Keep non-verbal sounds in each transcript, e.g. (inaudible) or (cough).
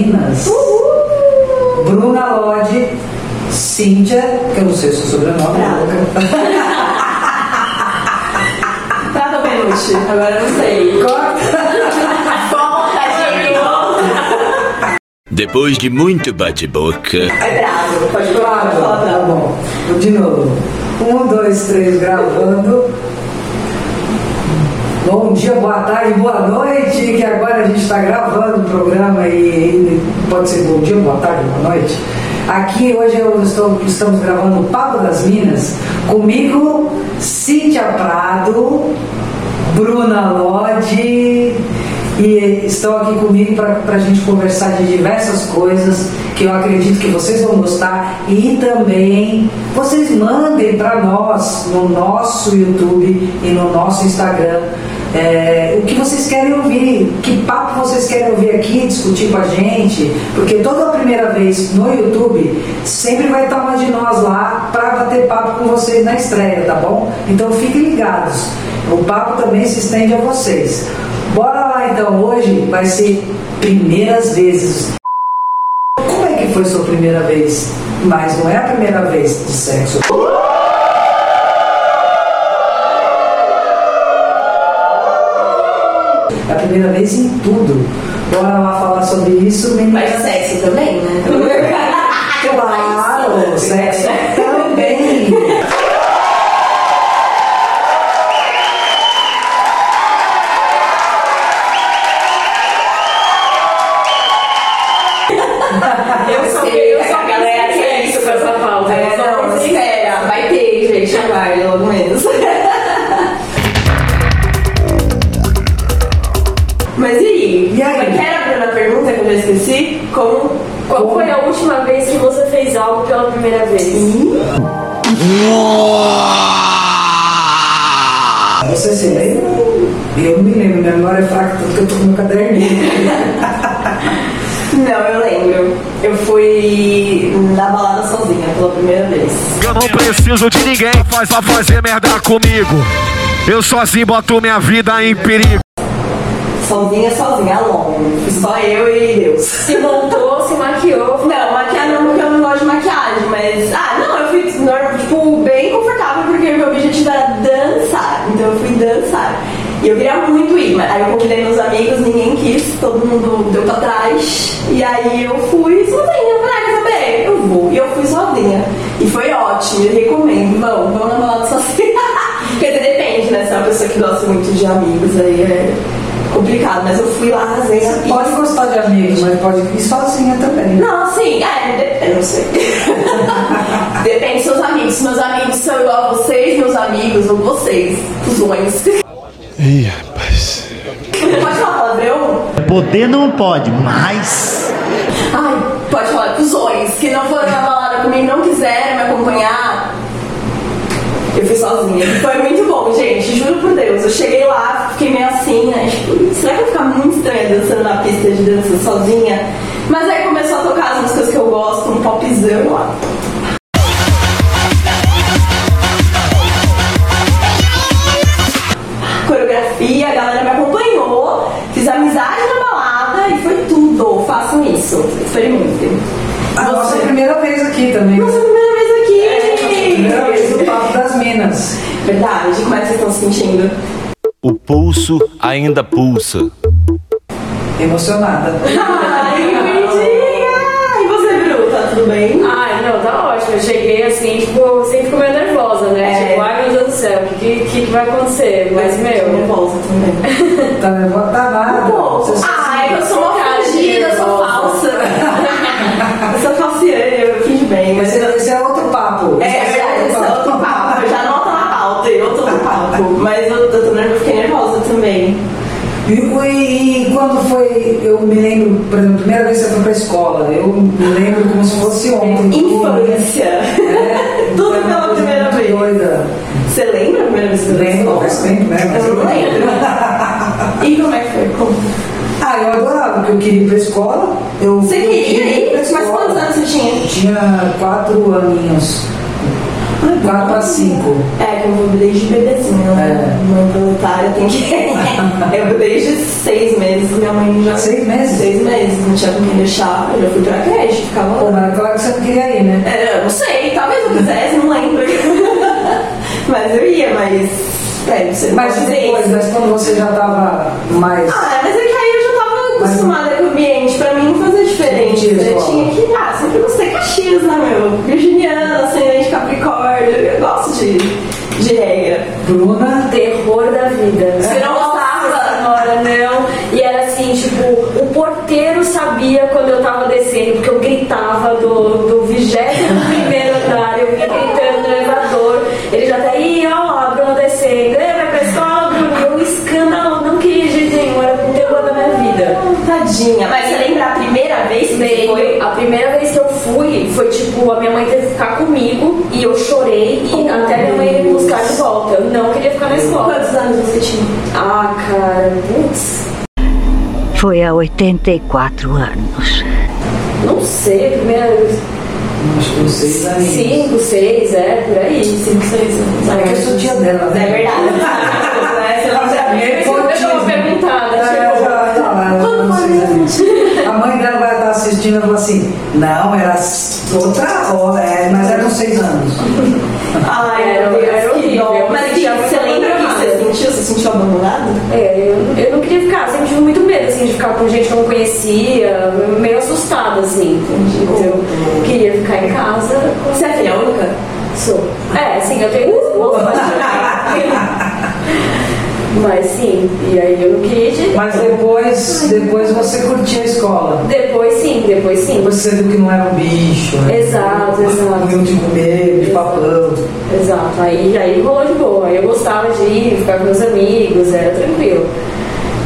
Minas. Uhul. Bruna Lodge, Cíntia, que eu não sei o seu sobrenome. Prata (laughs) Benucci, agora eu não sei. Corta. (laughs) Depois de muito bate-boca. É bravo, pode falar. tá bom. De novo. Um, dois, três, gravando. Bom dia, boa tarde, boa noite, que agora a gente está gravando o programa e, pode ser bom dia, boa tarde, boa noite. Aqui hoje estou, estamos gravando o Papo das Minas, comigo Cíntia Prado, Bruna Lodi e estão aqui comigo para a gente conversar de diversas coisas que eu acredito que vocês vão gostar e também vocês mandem para nós no nosso YouTube e no nosso Instagram é, o que vocês querem ouvir, que papo vocês querem ouvir aqui, discutir com a gente, porque toda a primeira vez no YouTube sempre vai estar uma de nós lá para bater papo com vocês na estreia, tá bom? Então fiquem ligados, o papo também se estende a vocês. Bora lá então, hoje vai ser primeiras vezes. Como é que foi sua primeira vez? Mas não é a primeira vez de sexo. É a primeira vez em tudo. Bora lá falar sobre isso, meninas. Mas sexo também, né? (laughs) Claro, sexo também. Eu só sei, eu só a esqueci? Como? Qual foi a última vez que você fez algo pela primeira vez? Você se lembra? Eu me lembro, minha memória é fraca, tanto que eu tô com meu caderninho. (laughs) Não, eu lembro. Eu fui na balada sozinha pela primeira vez. Eu não preciso de ninguém faz pra fazer merda comigo. Eu sozinho boto minha vida em perigo. Sozinha, sozinha, alone. Fui só eu e Deus. Se montou, se maquiou. Não, maquiar não, porque eu não gosto de maquiagem, mas. Ah, não, eu fui tipo, bem confortável, porque o meu objetivo era dançar. Então eu fui dançar. E eu queria muito ir, mas aí eu convidei meus amigos, ninguém quis, todo mundo deu pra trás. E aí eu fui sozinha, falei, ah, saber? Eu vou. E eu fui sozinha. E foi ótimo, eu recomendo. Vamos, vamos na balada sozinha. Porque depende, né? Se é uma pessoa que gosta muito de amigos, aí é complicado. Mas eu fui lá, arrasei pista. Pode gostar de amigos, mas pode ir sozinha também. Não, sim, é, depende, eu não sei. (laughs) depende dos seus amigos. Se meus amigos são igual a vocês, meus amigos, ou vocês, fusões. Ih, rapaz. Pode falar palavrão? Poder não pode, mas. Ai, pode falar fusões. Que não foram na balada comigo, não quiseram me acompanhar. Eu fui sozinha. Foi muito Eu cheguei lá, fiquei meio assim, né? Tipo, será que eu ficar muito estranha dançando na pista de dança sozinha? Mas aí começou a tocar as músicas que eu gosto, um popzão lá. Coreografia, a galera me acompanhou, fiz amizade na balada e foi tudo. Façam isso, experimentem. A nossa primeira vez aqui também. Nossa, primeira vez aqui! Primeira vez no Papo das Minas. Verdade, como é que vocês estão se sentindo? O pulso ainda pulsa. Emocionada. Ai, bonitinha! E você, Bru, tá tudo bem? Ai, não, tá ótimo. Eu cheguei assim, tipo, eu sempre fico meio nervosa, né? É. Tipo, ai meu Deus do céu, o que, que, que vai acontecer? Mas, Tô meu. nervosa também. (laughs) Tá nervosa? Tá nada. Ah, é que eu sou uma fingida, eu sou falsa. Também. E, e- quando foi, eu me lembro, por exemplo, a primeira vez que você foi pra escola, eu me lembro como se fosse ontem. Infância. É, (laughs) Tudo uma pela primeira vez. Doida. Você lembra a primeira vez que você na Lembro, faz tempo, né? Mas Eu não lembro. (laughs) E como é que foi? Como? Ah, eu adorava, porque eu queria ir pra escola. Eu, Você eu queria ir? Mas escola. quantos anos você tinha? Tinha quatro aninhos. 4 para 5. É, que eu vou desde bebezinho, né? É. Mãe voluntária tem que. (laughs) eu desde seis meses, minha mãe já. Seis meses? Seis meses, não tinha com quem deixar, eu já fui pra creche, ficava Pô, lá. mas claro que você não queria ir, né? É, eu não sei, talvez eu quisesse, não lembro. (laughs) mas eu ia, mas. É, não Mas pode dizer depois, mas quando você já tava mais. Ah, mas é que aí eu já tava acostumada ambiente, pra mim não fazia diferente. Eu escola. tinha que, ah, sempre gostei Caxias, né, meu? Virginiana, ascendente Capricórnio, eu gosto de, de regra. Bruna, terror da vida. Você não gostava? senhora, não. E era assim, tipo, o porteiro sabia quando eu tava descendo, porque eu gritava do, do Tadinha. Mas você lembra a primeira vez que você foi? a primeira vez que eu fui, foi tipo, a minha mãe teve que ficar comigo e eu chorei e até minha mãe ia me buscar de volta. Eu não queria ficar na escola. Quantos anos você tinha? Ah, cara, putz, Foi há 84 anos. não sei, primeira acho que uns seis aninhos. cinco, seis, é, por aí, cinco, seis anos. É que eu sou tia dela, É né? verdade. né? Você lembra? É, Eu vou perguntar, É, A mãe dela vai estar assistindo e fala assim: não, era outra hora, é, mas eram seis anos. (laughs) Ai, Era- era horrível. Mas que, você lembra o que você sentiu? Você sentiu abandonado? É, eu, eu não queria ficar, sempre tive muito medo, assim, de ficar com gente que eu não conhecia, meio assustada, assim. Então, eu queria ficar em casa. Você é filha única? Sou. É, sim, eu tenho irmãos, (laughs) mas... Sim, e aí eu não queria de... Mas depois, depois você curtia a escola. Depois sim, depois sim. Você viu que não era um bicho, né? Exato, exato. Comiam de comer, de papão. Exato, aí, aí rolou de boa. Aí eu gostava de ir, ficar com meus amigos, era tranquilo.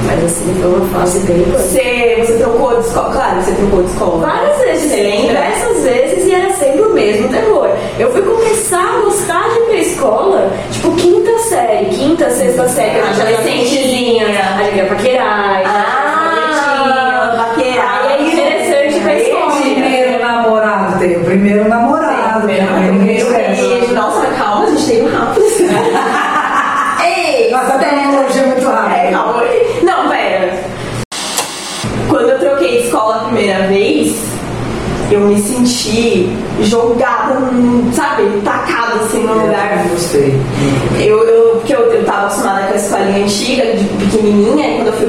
Mas assim, foi uma fase bem. Você, você trocou de escola? Claro, você trocou de escola. Várias vezes, lembra? diversas vezes, e era sempre o mesmo terror. Eu fui começar a gostar de ir pra escola, tipo, quinta série, quinta, sexta série. Ah, adolescentezinha. A gente ia paquerar, Ah, paquerar. É interessante pra escola. Primeiro namorado, tem o primeiro namorado. Beijo. Nossa, calma, a gente tem um rápido. (laughs) Ei, Nossa, tecnologia muito É, rápida. calma. Não, pera. Quando eu troquei de escola a primeira vez, eu me senti jogada, num- sabe, tacada assim no lugar. Gostei. Eu, eu, eu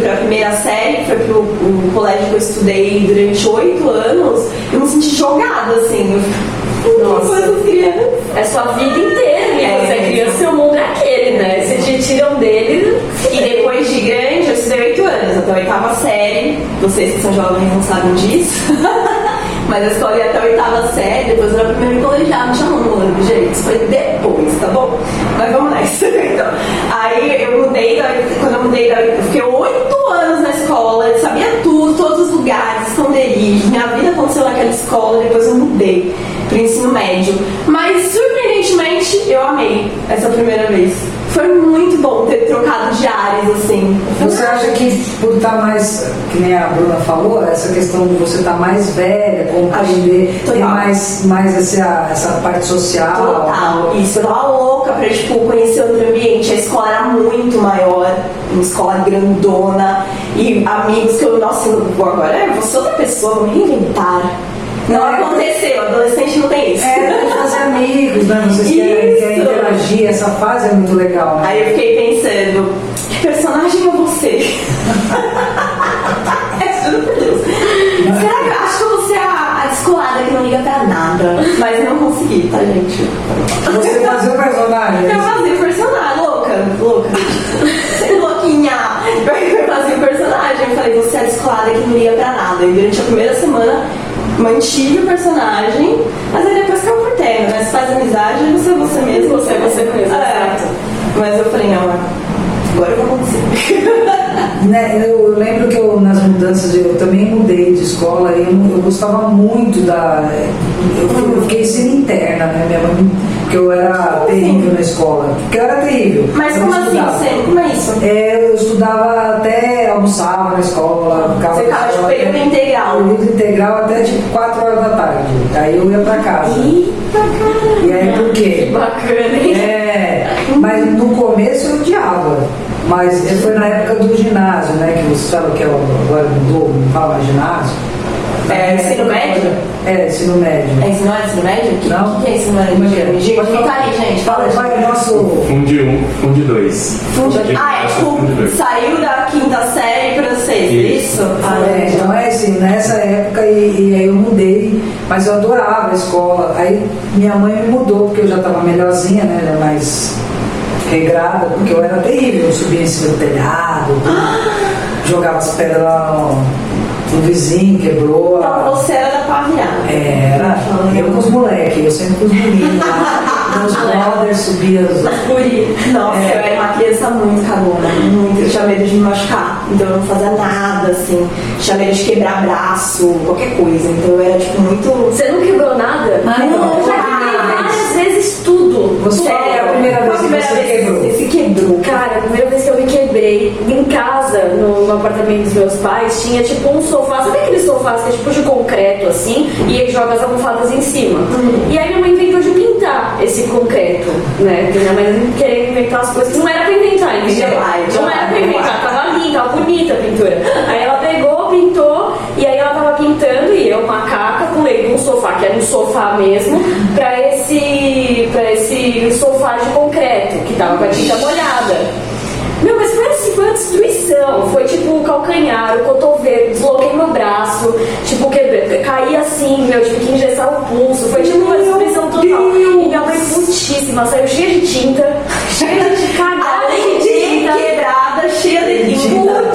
eu fui pra primeira série, que foi pro o colégio que eu estudei durante oito anos, eu me senti jogada, assim. Eu, Nossa. É sua vida inteira, e É. você é criança, seu mundo é aquele, né? Se te tiram dele, E depois de grande, eu estudei oito anos, até a oitava série. Vocês que são jovens não sabem disso. (laughs) Mas a escola ia até a oitava série, depois era o primeiro colegiado, não tinha um ano, gente. Isso foi depois, tá bom? Mas vamos nessa. (laughs) Então, aí eu mudei, da, quando eu mudei, da, eu fiquei oito anos na escola, eu sabia tudo, todos os lugares, esconderijos. Minha vida aconteceu naquela escola, depois eu mudei pro ensino médio. Mas surpreendentemente eu amei essa primeira vez. Foi muito bom ter trocado de áreas, assim. Você acha que por estar mais, que nem a Bruna falou, essa questão de você estar mais velha, compreender, ter mais, mais essa, essa parte social? Total, isso. Tava louca pra, tipo, conhecer outro ambiente. A escola era muito maior, uma escola grandona. E amigos que eu, nossa, eu vou agora eu vou ser outra pessoa, vou me inventar. Não É. aconteceu, adolescente não tem isso. É, tem que fazer amigos, né? Vocês querem, querem interagir, essa fase é muito legal, né? Aí eu fiquei pensando, que personagem é você? (laughs) (laughs) é, juro por Deus. Será que que não liga pra nada? Mas eu não consegui, tá, gente? Você fazer o personagem. Eu fazia o personagem, louca, louca. Sem louquinha. Eu fazia o personagem. Eu falei, você é a descolada que não liga pra nada. E durante a primeira semana mantive o personagem, mas aí depois caiu por terra, né? Você faz amizade, você é você mesmo. Você é você mesmo, É. Mas eu falei, não, agora eu vou acontecer. (laughs) Né, eu lembro que eu, nas mudanças, eu também mudei de escola e eu, eu gostava muito da. Eu, eu fiquei sendo interna, né? Minha mãe porque eu era terrível na escola. Porque eu era terrível. Mas como assim? Você, como é isso? É, eu estudava até almoçava na escola, ficava Você ficava, tipo, período até- integral. período integral até tipo 4 horas da tarde. Aí eu ia pra casa. Eita, caramba. E aí por quê? Bacana, hein? É, mas no começo eu odiava. Mas foi na época do ginásio, né? Que você sabe que é o- agora mudou, não fala mais ginásio. É, ensino médio? É, ensino médio. É ensino, é ensino médio? O que, Não. que é ensino médio? Como é que é? Gente, Pode tá falar. aí, gente. Fala, vai, nosso. Funde um, funde dois. Fundi- Funde Ah, é tipo, dois. saiu da quinta série pra sexta, Isso. isso? Ah, É, então é assim, nessa época e, e aí eu mudei, mas eu adorava a escola. Aí minha mãe me mudou, porque eu já estava melhorzinha, né? já mais regrada, porque eu era terrível, eu subia em cima do telhado, (gasps) jogava as pedras lá no, vizinho, quebrou Então a. você era da pavilhada. Era, eu com os moleques, eu sempre com os meninos lá, (laughs) meus brothers subia as. Guri. Nossa, É. eu era uma criança muito cagona, muito. Eu tinha medo de me machucar, então eu não fazia nada, assim. Tinha medo de quebrar braço, qualquer coisa. Então eu era, tipo, muito. Você não quebrou nada? Ah, não. eu já vezes tudo. Você Sério. é a primeira vez que você vez quebrou? se quebrou? Cara, a primeira vez que eu me quebrei em casa, no, no apartamento dos meus pais, tinha tipo um sofá, sabe aqueles sofás que é tipo de concreto assim, e aí joga as almofadas em cima? E aí minha mãe inventou de pintar esse concreto, né? Porque minha mãe queria inventar as coisas que não era pra inventar, entendeu? Não era pra inventar, tava linda, tava bonita a pintura. Aí ela pegou, pintou, e aí ela tava pintando, e eu, macaca, pulei um sofá, que era um sofá mesmo, pra esse, pra esse sofá de concreto, que tava com a tinta molhada. Meu, mas foi assim, foi uma destruição. Foi tipo o calcanhar, o cotovelo, desloquei meu braço, tipo, que, caí assim, meu, tive que engessar o pulso. Foi tipo uma destruição total. E minha mãe putíssima, saiu cheia de tinta, (laughs) cheia de cagada Além de de tinta. quebrada, cheia de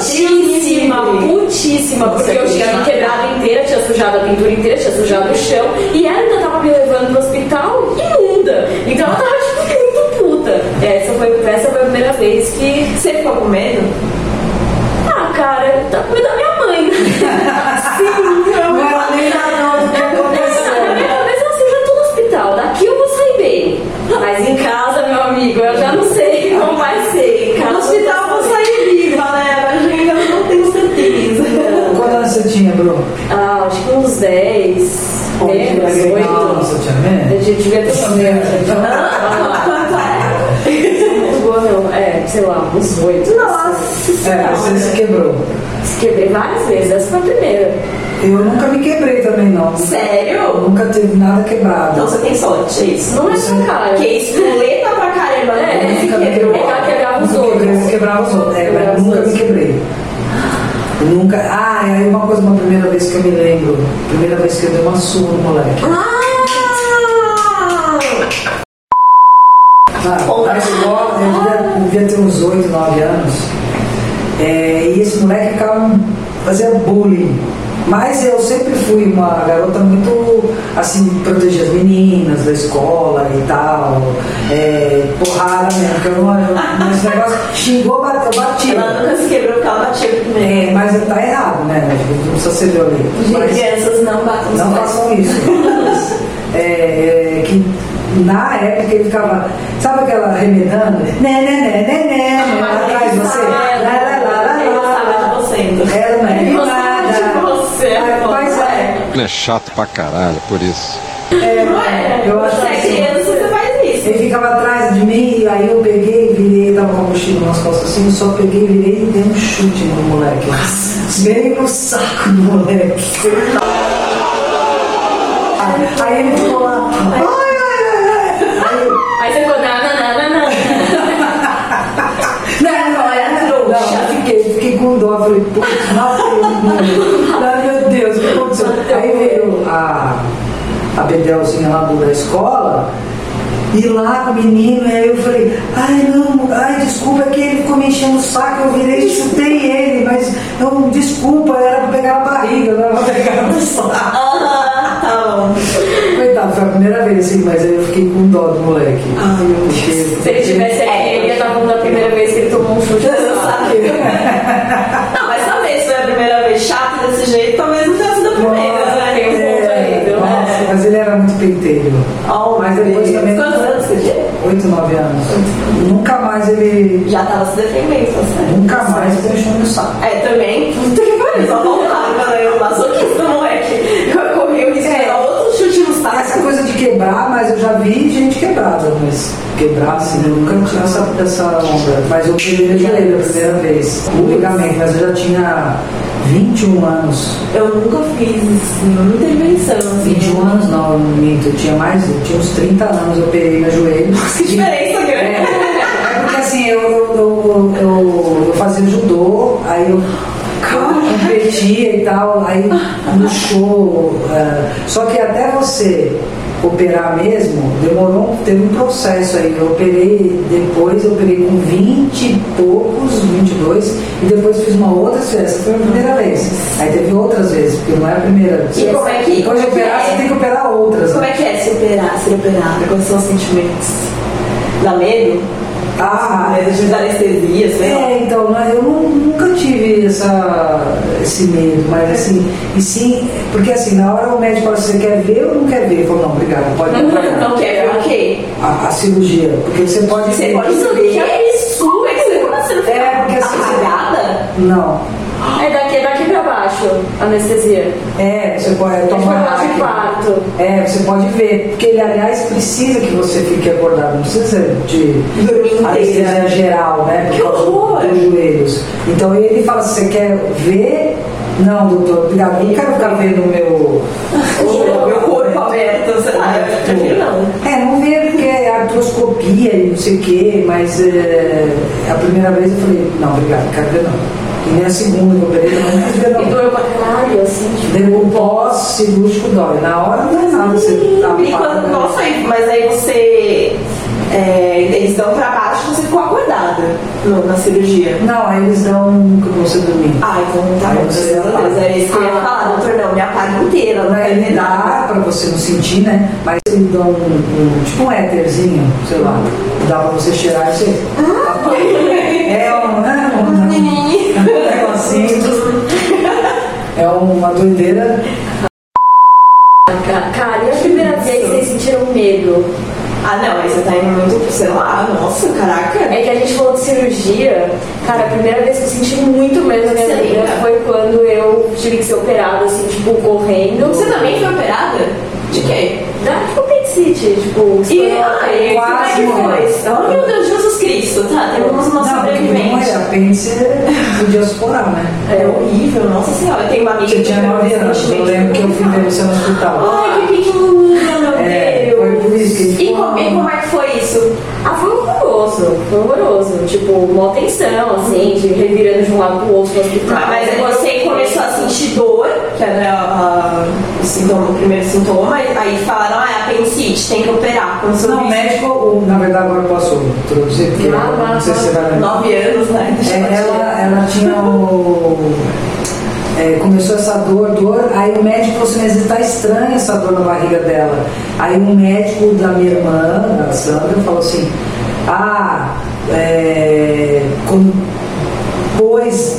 Putíssima, putíssima, porque eu tinha me quebrado inteira, tinha sujado a pintura inteira, tinha sujado o chão, e ela ainda tava me levando pro hospital. Então eu tava tipo muito puta. Essa foi, essa foi a primeira vez que você ficou com medo. Ah, cara, tá comendo a minha mãe. (laughs) Sim, eu não era nem nada, não. Na minha cabeça assim, já tô no hospital, daqui eu vou sair bem. Mas em casa, meu amigo, eu já não sei como vai ser. Em casa, no hospital eu vou sair viva, né? Mas ainda não tenho certeza. (laughs) Quantos anos você tinha, Bruno? Ah, acho que uns 10. Menos, 8. Nossa, eu tinha devia ter sei lá, uns 8. Nossa É, você se quebrou. Quebrei várias vezes, essa foi a primeira. Eu nunca me quebrei também, não. Eu Sério? nunca teve nada quebrado. Então você tem sorte, é isso. Não é sua cara. Que espoleta pra caramba, né? É, Se Nunca me quebrou. É ela quebrava os outros. quebrava os outros. É, os nunca me quebrei. Eu Nunca. Ah, aí uma coisa, uma primeira vez que eu me lembro. Primeira vez que eu dei uma surra no moleque. Ah! Ah, eu devia, ter uns 8, 9 anos. É, e esse moleque ficava fazia bullying. Mas eu sempre fui uma garota muito assim, proteger as meninas da escola e tal. É, porrada mesmo, porque eu não. eu- Esse negócio xingou, bateu, batia. Ela nunca se quebrou porque ela batia primeiro. É, mas tá errado, né? Não precisa ser violento. Mas- Crianças não batam não façam isso. É, é, que na época ele ficava, sabe aquela remedando? Né, né, né, né, né, Ah, atrás de você. Lá, lá, lá, lá, lá. de você. então. Ela não é. Ah, é, Ele é chato pra caralho, por isso. é, Não é? eu acho é assim. você faz isso. Ele ficava atrás de mim, e aí eu peguei, virei, tava com a mochila nas costas assim, eu só peguei, virei e dei um chute no moleque. Bem no saco do moleque. Aí ele ficou lá. Ai, ai. Aí eu, Aí você ficou, não, não, não, não, não. Não, não, é trouxa. Não, fiquei, dó. Falei, putz, não, meu Deus, o que aconteceu? Aí veio a, a Bedelzinha lá da escola. E lá com o menino, e aí eu falei, ai não, ai desculpa, é que ele ficou me enchendo o saco, eu virei e chutei ele, mas não, desculpa, era pra pegar a barriga, não era pra pegar no saco. Ah, tá. Coitado, foi a primeira vez assim, mas aí eu fiquei com dó do moleque. Ai, meu Deus. Se ele tivesse aqui, ele ia estar falando da primeira vez que ele tomou um chute. Sabia. Não, mas talvez foi a primeira vez chata desse jeito, talvez não tenha sido a primeira, né? Tem um ponto aí, É, nossa, mas ele era muito penteiro. Oh, mas depois também. Quantos anos 19 anos. Nunca mais ele. Já tava se defendendo, tá certo? Nunca mais ele deixou no saco. É, também. Puta que pariu, só quando eu masoquista, moleque. Saco. Essa coisa de quebrar, mas eu já vi gente quebrada, mas quebrar assim, eu nunca tinha essa, essa onda. Mas eu meu joelho a primeira vez. O ligamento, mas eu já tinha 21 anos. Eu nunca fiz nenhuma intervenção, assim. 21 anos não, eu minto, eu tinha mais, eu tinha uns 30 anos, eu operei meu joelho. (laughs) Que diferença grande. É, é porque assim, eu, eu, eu, eu, eu fazia judô, aí eu competia e tal, aí no show. eh, só que até você operar mesmo, demorou, teve um processo aí. Eu operei depois, eu operei com 20 e poucos, 22, e depois fiz uma outra festa, foi a primeira vez. Aí teve outras vezes, porque não é a primeira. E como é que- Depois de é operar, é? você tem que operar outras. Como né? é que é se operar, ser operada? Quais são os sentimentos? Dá medo? Ah, Medo de anestesia, sei lá. É, então, né, eu nu- nunca tive essa, esse medo, mas assim, e sim, porque assim, na hora o médico fala, você quer ver ou não quer ver? Eu falo, não, obrigado, pode pra cá. Não quer ver o quê? a, a cirurgia, porque você pode Você ver. pode saber que é isso, é que você você não fica É, porque assim, você- apagada? Não. É daqui, é daqui baixo, anestesia. É, você pode É tomar hack. quarto. É, você pode ver, porque ele, aliás, precisa que você fique acordado, não precisa de anestesia inteira. geral, né? Por Que horror! dos joelhos. Então ele fala, você quer ver? Não, doutor, obrigado. Eu não quero ficar vendo o meu. (laughs) O meu corpo aberto, sei lá, não. É, não vê porque é artroscopia e não sei o quê, mas é, a primeira vez eu falei, não, obrigado, quero ver não. E nem a segunda que eu operei, eu não quero ver E não. doeu pra caralho, assim, tipo. Pós-cirúrgico dói. Na hora não é nada, você tá E quando, nossa, aí- mas aí você. É, eles dão pra baixo e você ficou acordada no- na cirurgia. Não, aí eles dão pra você dormir. Ah, então tá Aí bom, você graças a apaga. Deus. É isso que eu ia falar, doutor, não, me apaga inteira, não quero Ele dá pra você não sentir, né? Mas eles dão um, um- tipo um éterzinho, sei lá. Dá pra você cheirar e você. apaga. É (laughs) um, né? Um negocinho. É uma doideira. Ca- Cara, e a primeira vez que vocês sentiram medo? Ah, não, aí você tá indo muito, sei lá, nossa, caraca. É que a gente falou de cirurgia. Cara, a primeira vez que eu senti muito medo na minha vida foi quando eu tive que ser operada, assim, tipo, correndo. Você também foi operada? De quê? Da tipo, apendicite, tipo, E, estourou a ai, como é quase que foi? Oh, meu Deus, Jesus Cristo, tá, temos uma Não, porque não é sobrevivente. apêndice, podia suporar, né? É horrível, nossa senhora. Tenho uma amiga que tinha 9 anos, eu lembro que eu fui ver você no hospital. Ai, que pequenininha, meu É, Deus. foi por isso que E como, e como é que foi isso? Ah, foi horroroso, foi horroroso. Tipo, uma tensão, assim, de revirando de um lado pro outro no hospital. Mas aí você começou a sentir dor, que era a- o, sintoma, o primeiro sintoma, e aí falaram, ah, é apendicite, tem que operar. Começou Não, o médico, o- na verdade agora eu posso introduzir, porque Ah, vai, não sei se você vai lembrar. Nove anos, né? É, ela, ela tinha o. é, começou essa dor, dor, aí o médico falou assim, mas tá estranha essa dor na barriga dela. Aí um médico da minha irmã, da Sandra, falou assim, ah, é, quando pôs,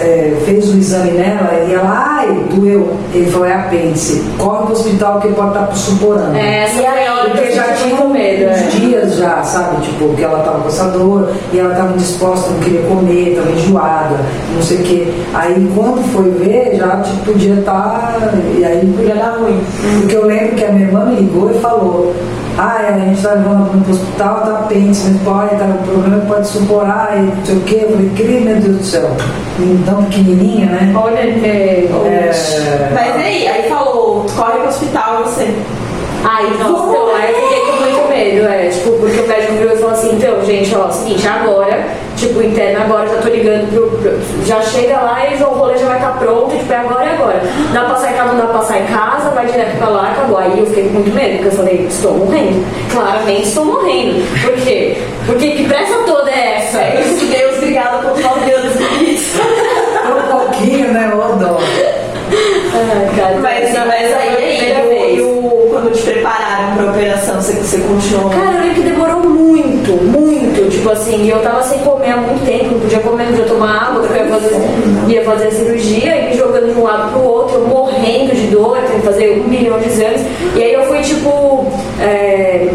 é, fez o exame nela e ela, ai, doeu. Ele falou, é apêndice, corre pro hospital que pode estar suporando. É, essa foi a hora que Porque já tinha muito medo. uns é. dias já, sabe? Tipo, que ela tava com essa dor e ela tava indisposta, não queria comer, tava enjoada, não sei o quê. Aí quando foi ver, já tipo, podia estar. E aí Podia dar ruim. Porque eu lembro que a minha irmã me ligou e falou, ah, a gente tá levando ela pro hospital, tá apêndice, mas pode, tá, o problema é pode suporar e não sei o quê. Eu falei, meu Deus do céu, tão pequenininha, né? Olha, é, É, Mas aí, aí falou, corre pro hospital e você. Ai, nossa, então, aí eu fiquei com muito medo, é, tipo, porque o médico virou e falou assim, então, gente, ó, seguinte, agora, tipo, interno agora, já tô ligando pro, pro- já chega lá e o rolê já vai estar pronto, tipo, é agora, é agora. Dá pra passar em casa, não dá pra passar em casa, vai direto pra lá, acabou. Aí eu fiquei com muito medo, porque eu falei, estou morrendo. Claramente estou morrendo. Por quê? Porque que pressa toda é essa? É isso, Deus, obrigada por nove anos isso. um pouquinho, né? Ai, cara, Mas, aí, primeira aí vez. e o, quando te prepararam pra operação, você, você continuou. Cara, eu lembro que demorou muito, muito. Tipo assim, eu tava sem comer há muito tempo, não podia comer, não podia tomar água, porque eu ia fazer, ia fazer a cirurgia e me jogando de um lado pro outro, morrendo de dor, tendo que fazer um milhão de exames. E aí eu fui, tipo, é,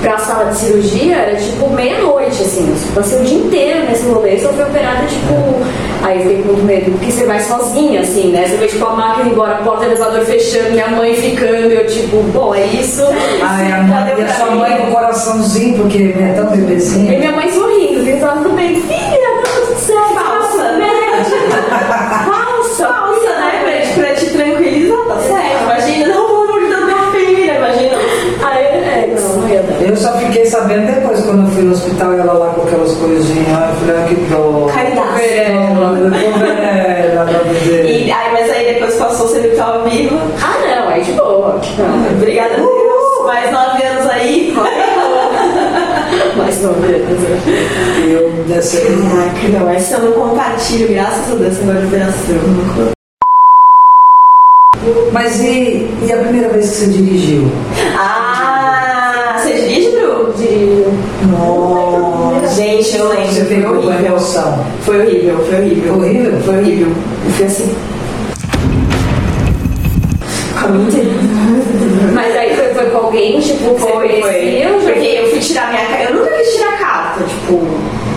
pra sala de cirurgia era tipo meia-noite, assim. Eu passei o dia inteiro nesse rolê, só fui operada, tipo. Aí eu fiquei com muito medo, porque você vai sozinha, assim, né? Você vê tipo a máquina embora, a porta do elevador fechando, minha mãe ficando, e eu tipo, bom, é isso. Ai, a mãe, e a sua mãe com o coraçãozinho, porque é tão E bebezinha. minha mãe sorrindo, gritando tudo bem, filha, tá tudo certo, Falsa. Falsa, Falsa, Eu só fiquei sabendo depois, quando eu fui no hospital, ela lá com aquelas coisinhas. Eu falei, ah, que dó. Caridade. Ela, E, ai, mas aí depois passou, você viu que tava viva. Ah, não, aí de boa. Não, Obrigada a Deus. Mais nove anos aí. Mas não, beleza. eu dessa Não, essa eu não compartilho, graças a Deus, de operação. Mas e, e a primeira vez que você dirigiu? Ah, você dirige, Bru? Dirijo. Nossa. Gente, eu lembro. Você foi pegou horrível. emoção. Foi horrível, foi horrível. Foi horrível? Foi horrível. Eu fui assim. Mas aí foi, foi com alguém, tipo, Foi, foi. conhecia? Porque eu fui tirar minha carta. Eu nunca quis tirar carta, tipo,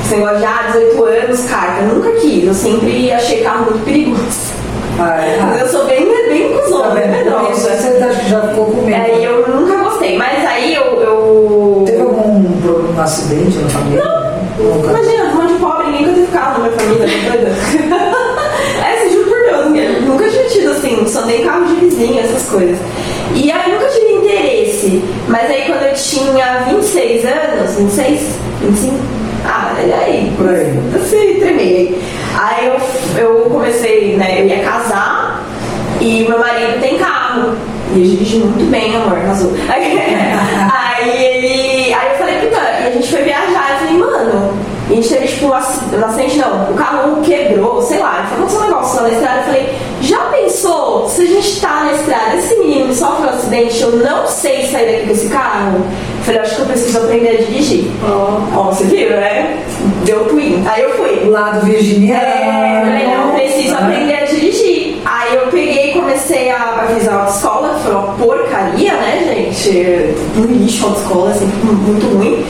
esse negócio de ah, 18 anos, carta. Eu nunca quis. Eu sempre achei carro muito perigoso. Ah, é. Mas eu sou bem, bem Tá cuzona, vendo? né? Por isso você que já ficou com medo. Aí eu nunca gostei. Mas aí eu. eu... Teve algum problema, um acidente na família? Não. Nunca. Imagina, um monte de pobre, ninguém teve carro na minha família, tá doida? (laughs) é, se juro por Deus, nunca tinha tido assim, só nem carro de vizinho, essas coisas. E aí nunca tive interesse. Mas aí quando eu tinha 26 anos, 26? 25? Ah, e aí? Por aí. Eu se tremei aí. Eu, eu comecei, né? Eu ia casar e meu marido tem carro. E ele dirige muito bem, amor, azul. (laughs) Aí a gente teve tipo um acidente, não, o carro quebrou, sei lá, aconteceu um negócio na estrada. Eu falei, já pensou se a gente tá na estrada, esse menino sofre um acidente, eu não sei sair daqui com esse carro? Eu falei, acho que eu preciso aprender a dirigir. Ó, você viu, né? Deu twin. Aí eu fui. Lado virginiano. É, eu falei, não, preciso aprender a dirigir. Aí eu peguei e comecei a, a fazer autoescola, que foi uma porcaria, né, gente? Um lixo autoescola, assim, muito ruim.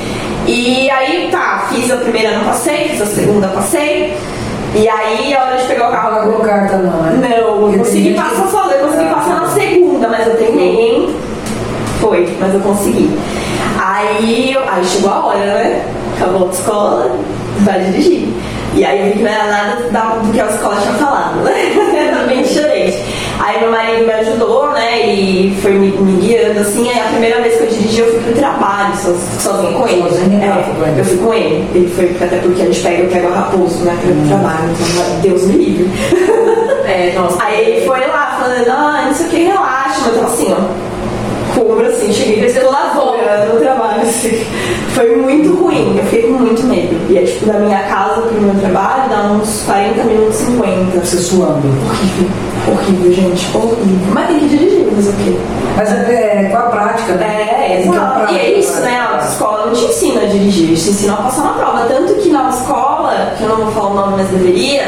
E aí, tá, fiz a primeira, não passei, fiz a segunda, passei. E aí, a hora de pegar o carro, Pagou carta não, né? não, eu consegui passar só, eu consegui passar na segunda, mas eu treinei, hein? Foi, mas eu consegui. Aí, aí chegou a hora, né? Acabou a autoescola, vai dirigir. E aí eu vi que não era nada da- do que a escola tinha falado, né? Era bem diferente. Aí meu marido me ajudou, né? E foi me, me guiando, assim. Aí a primeira vez que eu dirigi, eu fui pro trabalho, so, sozinha com ele. Ah, É, ele. eu fui com ele. Ele foi, até porque a gente pega, eu pego a raposo, né? Pra ir pro trabalho. Então, Deus me livre. É, nossa. (laughs) Aí ele foi lá falando, ah, não sei o que, relaxa, mas eu tava assim, ó. Cubra assim, cheguei Você toda lavou. fora no trabalho, assim. Foi muito ruim, eu fiquei com muito medo. E é tipo, da minha casa pro meu trabalho dá uns 40 minutos 50. Você suando. Horrível, horrível, gente, horrível. Mas tem que dirigir, mas o quê? Mas é, é com a prática, né? É, Tem que a exato. E é prática, isso, né? A prática. escola não te ensina a dirigir, te ensina a passar na prova. Tanto que na escola, que eu não vou falar o nome, mas deveria,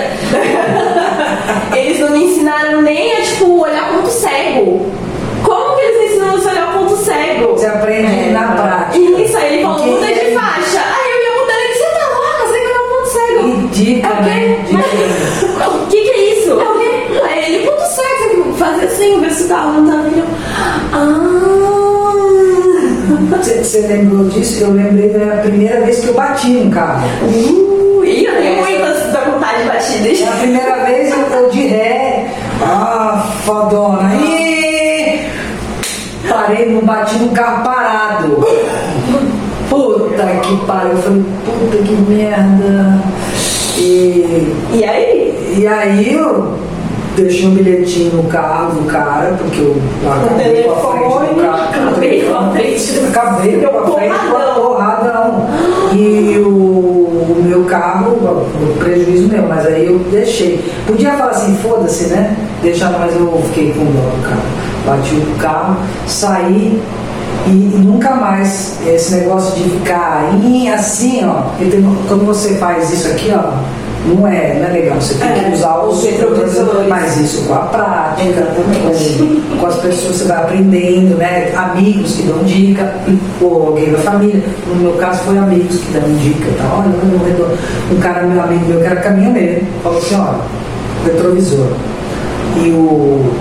(laughs) eles não me ensinaram nem a, tipo, olhar ponto cego. Como que eles ensinam você a olhar cego? Você aprende na prática. Isso, aí ele falou, muda de faixa. Aí eu ia mudando, ele disse, você tá louca, você que olhar ponto cego. Ridículo, É o quê? Mas- (laughs) O que que é isso? É o quê? Aí ele, ponto cego, você tem que fazer assim, ver se o carro não tá vindo. Ah... Você, você lembrou disso? Eu lembrei da primeira vez que eu bati um carro. Uh, e eu tenho muitas da vontade de batidas. É a primeira vez eu, eu de ré. Ah, fodona. Parei, não bati no carro parado. Puta que pariu. Eu falei, puta que merda. E, E aí? e aí eu deixei um bilhetinho no carro do cara, porque eu acabei com a frente do carro. Acabei com a frente do Acabei Deu com a frente com a porradão. E o, o meu carro, o prejuízo meu, mas aí eu deixei. Podia falar assim, foda-se, né? Deixar, mas eu fiquei com dó do carro. Bati o carro, saí e, nunca mais esse negócio de ficar assim, ó. quando você faz isso aqui, ó, não é, não é legal. Você tem É, que usar os os retrovisores. mas isso com a prática, com, com as pessoas que você vai aprendendo, né? Amigos que dão dica, ou alguém da família. No meu caso foi amigos que dão dica. Tá? Olha, olha, o redor. um cara, meu amigo meu, que era caminhoneiro, falou assim, olha, retrovisor. E o,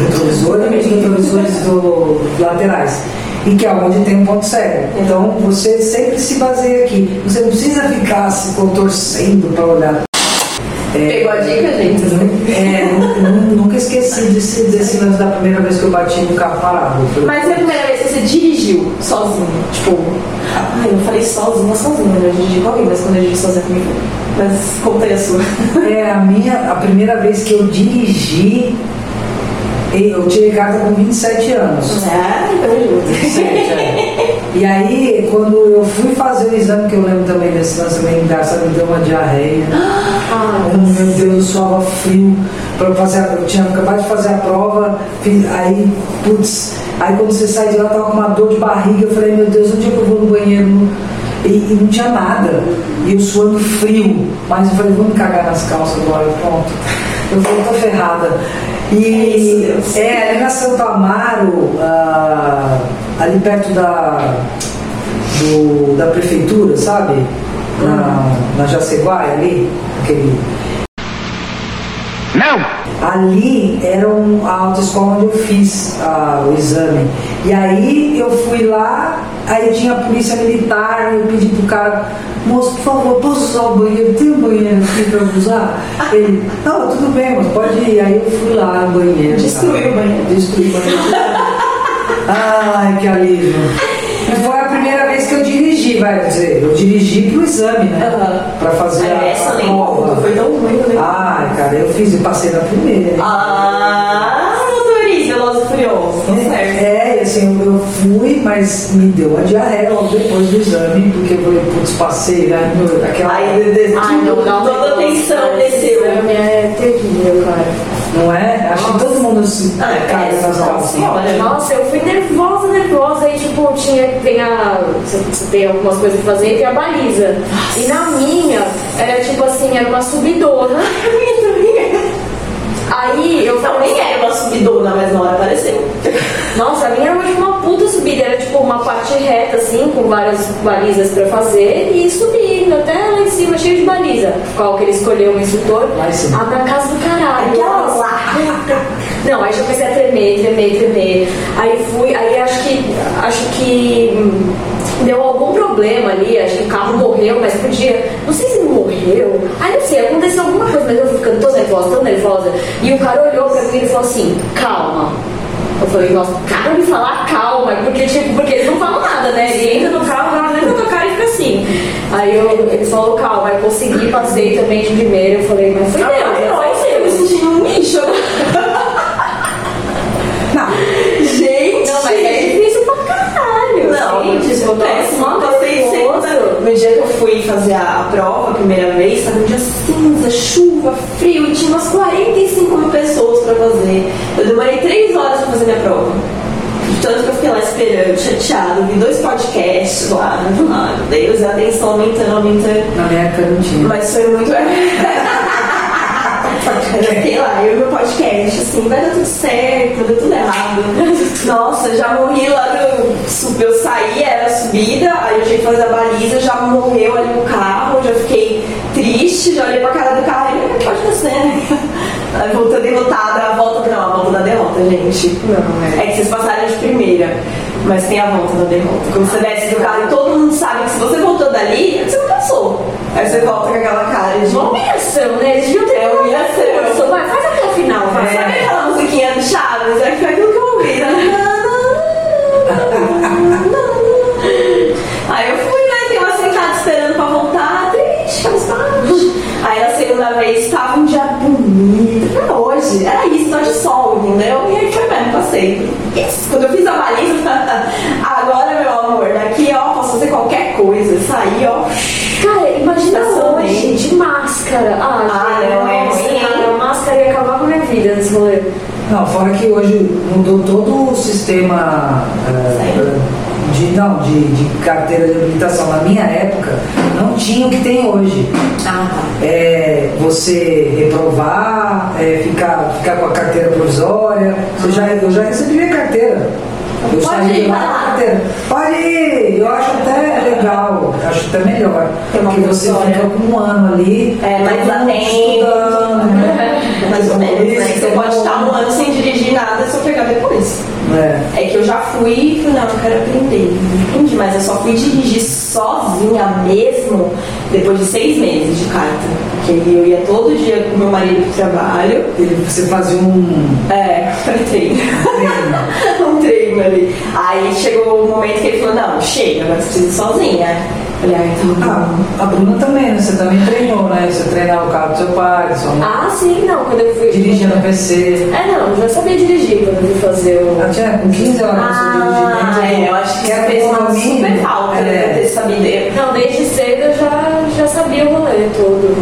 retrovisor e os retrovisores do, laterais. E que é onde tem um ponto cego. Então você sempre se baseia aqui. Você não precisa ficar se contorcendo para olhar. Pegou a dica, gente? (laughs) É, nu- nu- nunca esqueci desse, desse lance da primeira vez que eu bati no carro parado. Mas é a primeira vez você dirigiu sozinho? Tipo, ai, eu falei sozinha, sozinha, né? Eu dirigi com alguém, mas quando eu dirigi sozinha comigo. Mas contei a sua. É, a minha, a primeira vez que eu dirigi, eu tirei carta com 27 anos. Ah, então junto. 27, é. E aí, quando eu fui fazer o exame, que eu lembro também desse lance engraçado, me deu uma diarreia. (gasps) Oh, meu Deus, eu suava frio. Pra eu, fazer, eu tinha acabado de fazer a prova, fiz- aí, putz, aí quando você sai de lá, tava com uma dor de barriga. Eu falei, meu Deus, onde é que eu vou no banheiro? E, e não tinha nada. E eu suando frio. Mas eu falei, me cagar nas calças agora, pronto. Eu falei, tô ferrada. E é, ali na Santo Amaro, ah, ali perto da, do- da prefeitura, sabe? Na, na Jaceguai, ali, aquele. Não! Ali era um- a autoescola onde eu fiz ah, o exame. E aí eu fui lá, aí tinha a polícia militar, eu pedi pro cara, moço, por favor, posso usar o banheiro? Tem um banheiro aqui pra eu usar? Ele, não, tudo bem, mas pode ir. Aí eu fui lá no banheiro. Destruiu o banheiro. Destruí o banheiro. Ai, que alívio. E foi a primeira vez que eu dirigi, vai dizer. Eu dirigi pro exame, né? Aham. Pra fazer a, É, essa a prova. foi tão ruim, né? Ai, cara, eu fiz e passei na primeira. Ah, tá. É, e assim, eu, fui, mas me deu uma diarreia logo depois do exame, porque eu falei, putz, passei, né? Aquela, Ai, de- de- Ai, não, não. toda a atenção desceu. Exame é terrível, cara. não é? Acho que todo mundo se Ah, é caga nas péssimo, calças. senhora. Nossa, eu fui nervosa, nervosa. E tipo, tinha, tem a. Você, tem algumas coisas pra fazer e tem a baliza. E na minha, era tipo assim, era uma subidona. (laughs) Aí eu nem era uma subidona, mas na hora apareceu. Nossa, a minha era tipo, uma puta subida, era tipo uma parte reta, assim, com várias balizas pra fazer e subindo até lá em cima, cheio de baliza. Qual que ele escolheu o instrutor? Lá em cima. Ah, na casa do caralho. Aquela lá. Não, aí já comecei a tremer, tremer, tremer. Aí fui, aí acho que acho que hum, deu algum problema ali, acho que o carro morreu, mas podia. Não sei se morreu. Aí não sei, aconteceu alguma coisa, mas eu fui ficando tão nervosa, tão nervosa. E o cara olhou pra mim e falou assim, calma. Eu falei, nossa, o cara me falar calma, porque, tipo, porque eles não falam nada, né? Ele entra no carro, ela entra no cara e fica assim. Aí eu, ele falou, calma, aí consegui, passei também de primeira. Eu falei, fazer a, a prova, a primeira vez, estava um dia cinza, chuva, frio, e tinha umas 45 mil pessoas pra fazer. Eu demorei 3 horas pra fazer minha prova. Tanto que eu fiquei lá esperando, chateado, vi dois podcasts lá, não nada. Deus, a atenção aumentando, aumentando. na minha época não tinha. Mas foi muito. (laughs) Eu fiquei lá, eu e meu podcast, assim, vai dar tudo certo, deu tudo errado. Nossa, já morri lá sub- Eu saí, era a subida, aí eu tinha que fazer a baliza, já morreu ali no carro, já fiquei triste, já olhei pra cara do carro e falei, pode descer, né? (laughs) Aí voltou derrotada, a volta não, a volta da derrota, gente. Não, É que vocês passaram de primeira, mas tem a volta da derrota. Quando você desce do carro e todo mundo sabe que se você voltou dali, você não passou. Aí você volta com aquela cara de. Uma humilhação, né? Deviam ter É uma humilhação. Vai, faz até o final, vai. Sabe aquela musiquinha do Chaves? É que foi aquilo que eu ouvi, né? (laughs) Aí eu fui, né? Fiquei lá sentada esperando pra voltar, triste, cabisbaixo. Aí na segunda vez tava um dia bonito. Era hoje, era isso, tá de sol, entendeu? E aí foi mesmo, passei. Yes. Quando eu fiz a baliza, (laughs) agora, meu amor, daqui, ó, posso fazer qualquer coisa. Sair, ó. Máscara. Ah, Ah, não, é a máscara ia acabar com a minha vida nesse rolê. Não, fora que hoje mudou todo o sistema eh, de, não, de, de carteira de habilitação. Na minha época, não tinha o que tem hoje. Ah, tá. É, você reprovar, é, ficar, ficar com a carteira provisória. Eu já, eu já recebi minha carteira. Eu Pode ir, lá. Pode ir! Eu acho até legal, acho até melhor. Uma Porque você fica com um ano ali, É, atento. estudando, né? (laughs) Mais ou menos, né? Você todo pode estar um ano sem dirigir nada, é só pegar depois. É. É que eu já fui e falei, não, eu quero aprender. Entendi, mas eu só fui dirigir sozinha mesmo depois de seis meses de carta. Que eu ia todo dia com meu marido pro trabalho. Ele- Você fazia um. É, (laughs) pra treino. (laughs) um treino ali. Aí chegou o momento que ele falou, não, chega, agora você precisa ir sozinha. Eu ah, a Bruna também, né? Você também treinou, né? Você treinava o carro do seu pai, sua mãe, Ah, sim, não, quando eu fui. dirigia no PC. É, não, eu já sabia dirigir quando eu fui fazer o. Ah, tinha com 15 horas Ah, você dirigia. é, eu acho que fez uma super mínimo. falta É. né, ter sabido. Eu- Não, desde cedo eu já, já sabia o rolê todo.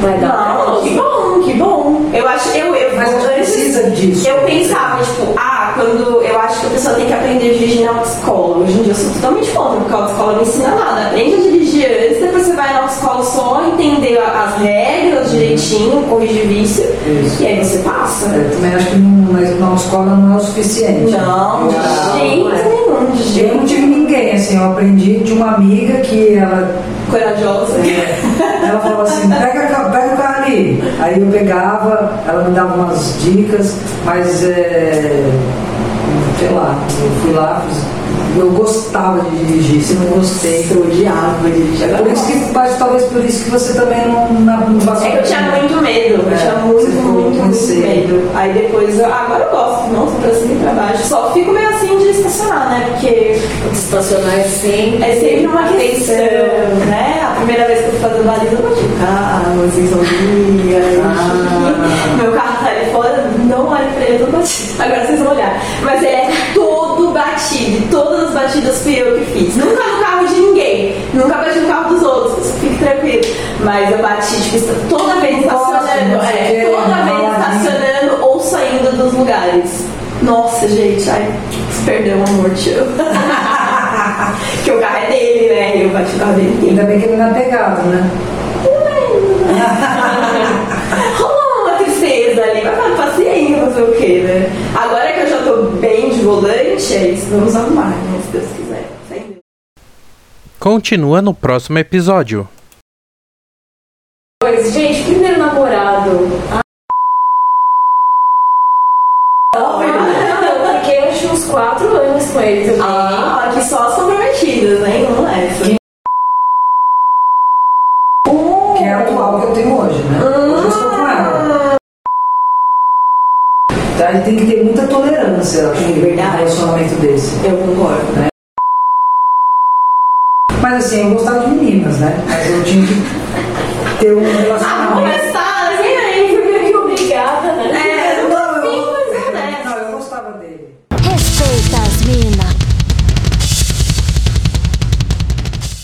Vai dar Não, que bom, que bom. Eu acho, eu, eu Mas a gente antes, precisa disso. Eu pensava, tipo, ah, quando eu acho que a pessoa tem que aprender a dirigir na autoescola. Hoje em dia eu sou totalmente contra, porque a autoescola não ensina nada. Aprende a dirigir antes, depois você vai na autoescola só entender as regras direitinho, corrigir vício, Isso. e aí você passa. Eu também acho que não, mas na escola não é o suficiente. Não, de Eu- jeito nenhum, de Eu jeito não tive ninguém, assim, eu aprendi de uma amiga que ela, corajosa. ela falava assim, pega, pega o carro ali. Aí eu pegava, ela me dava umas dicas, mas é, sei lá, eu fui lá, eu gostava de dirigir, se não gostei, Eu odiava dirigir. Por isso que, talvez por isso que você também não, não, não passou. É que eu tinha muito medo, eu É, tinha muito, muito, muito medo. Aí depois, eu, agora eu gosto, nossa, pra cima e pra baixo. Só fico meio assim de estacionar, né? Porque Estacionar assim. é sempre uma questão, né? A primeira vez que eu fui fazer baliza, eu bati o carro, assim, sozinha. Ah. Meu carro tá ali fora, não olha pra ele, eu tô batido. Agora vocês vão olhar. Mas ele é todo batido, todas as batidas fui eu que fiz. Nunca no carro de ninguém, nunca bati no carro dos outros, fique tranquilo. Mas eu bati, tipo, toda vez estacionando, é, toda é vez estacionando ou saindo dos lugares. Nossa, gente, ai, perdeu o amor, tio. (laughs) que o carro é dele, né? E eu bati o carro dele. Ainda bem que ele não é pegado, né? Rolou (laughs) uma tristeza ali, mas falando, paciência, fazer o quê, né? Agora que eu já tô bem de volante, é isso, vamos arrumar, né? Se Deus quiser. Sem. Continua no próximo episódio. Pois, gente, primeiro namorado. Ah, não, eu fiquei acho que uns 4 anos com ele também. Ah, aqui só as comprometidas, né? Vamos nessa. Que é a atual que eu tenho hoje, né? Hoje eu estou com ela. Então, aí tem que ter muita tolerância, acho, É um relacionamento desse. Eu concordo. Mas assim, eu gostava de meninas, né? Mas eu tinha que ter um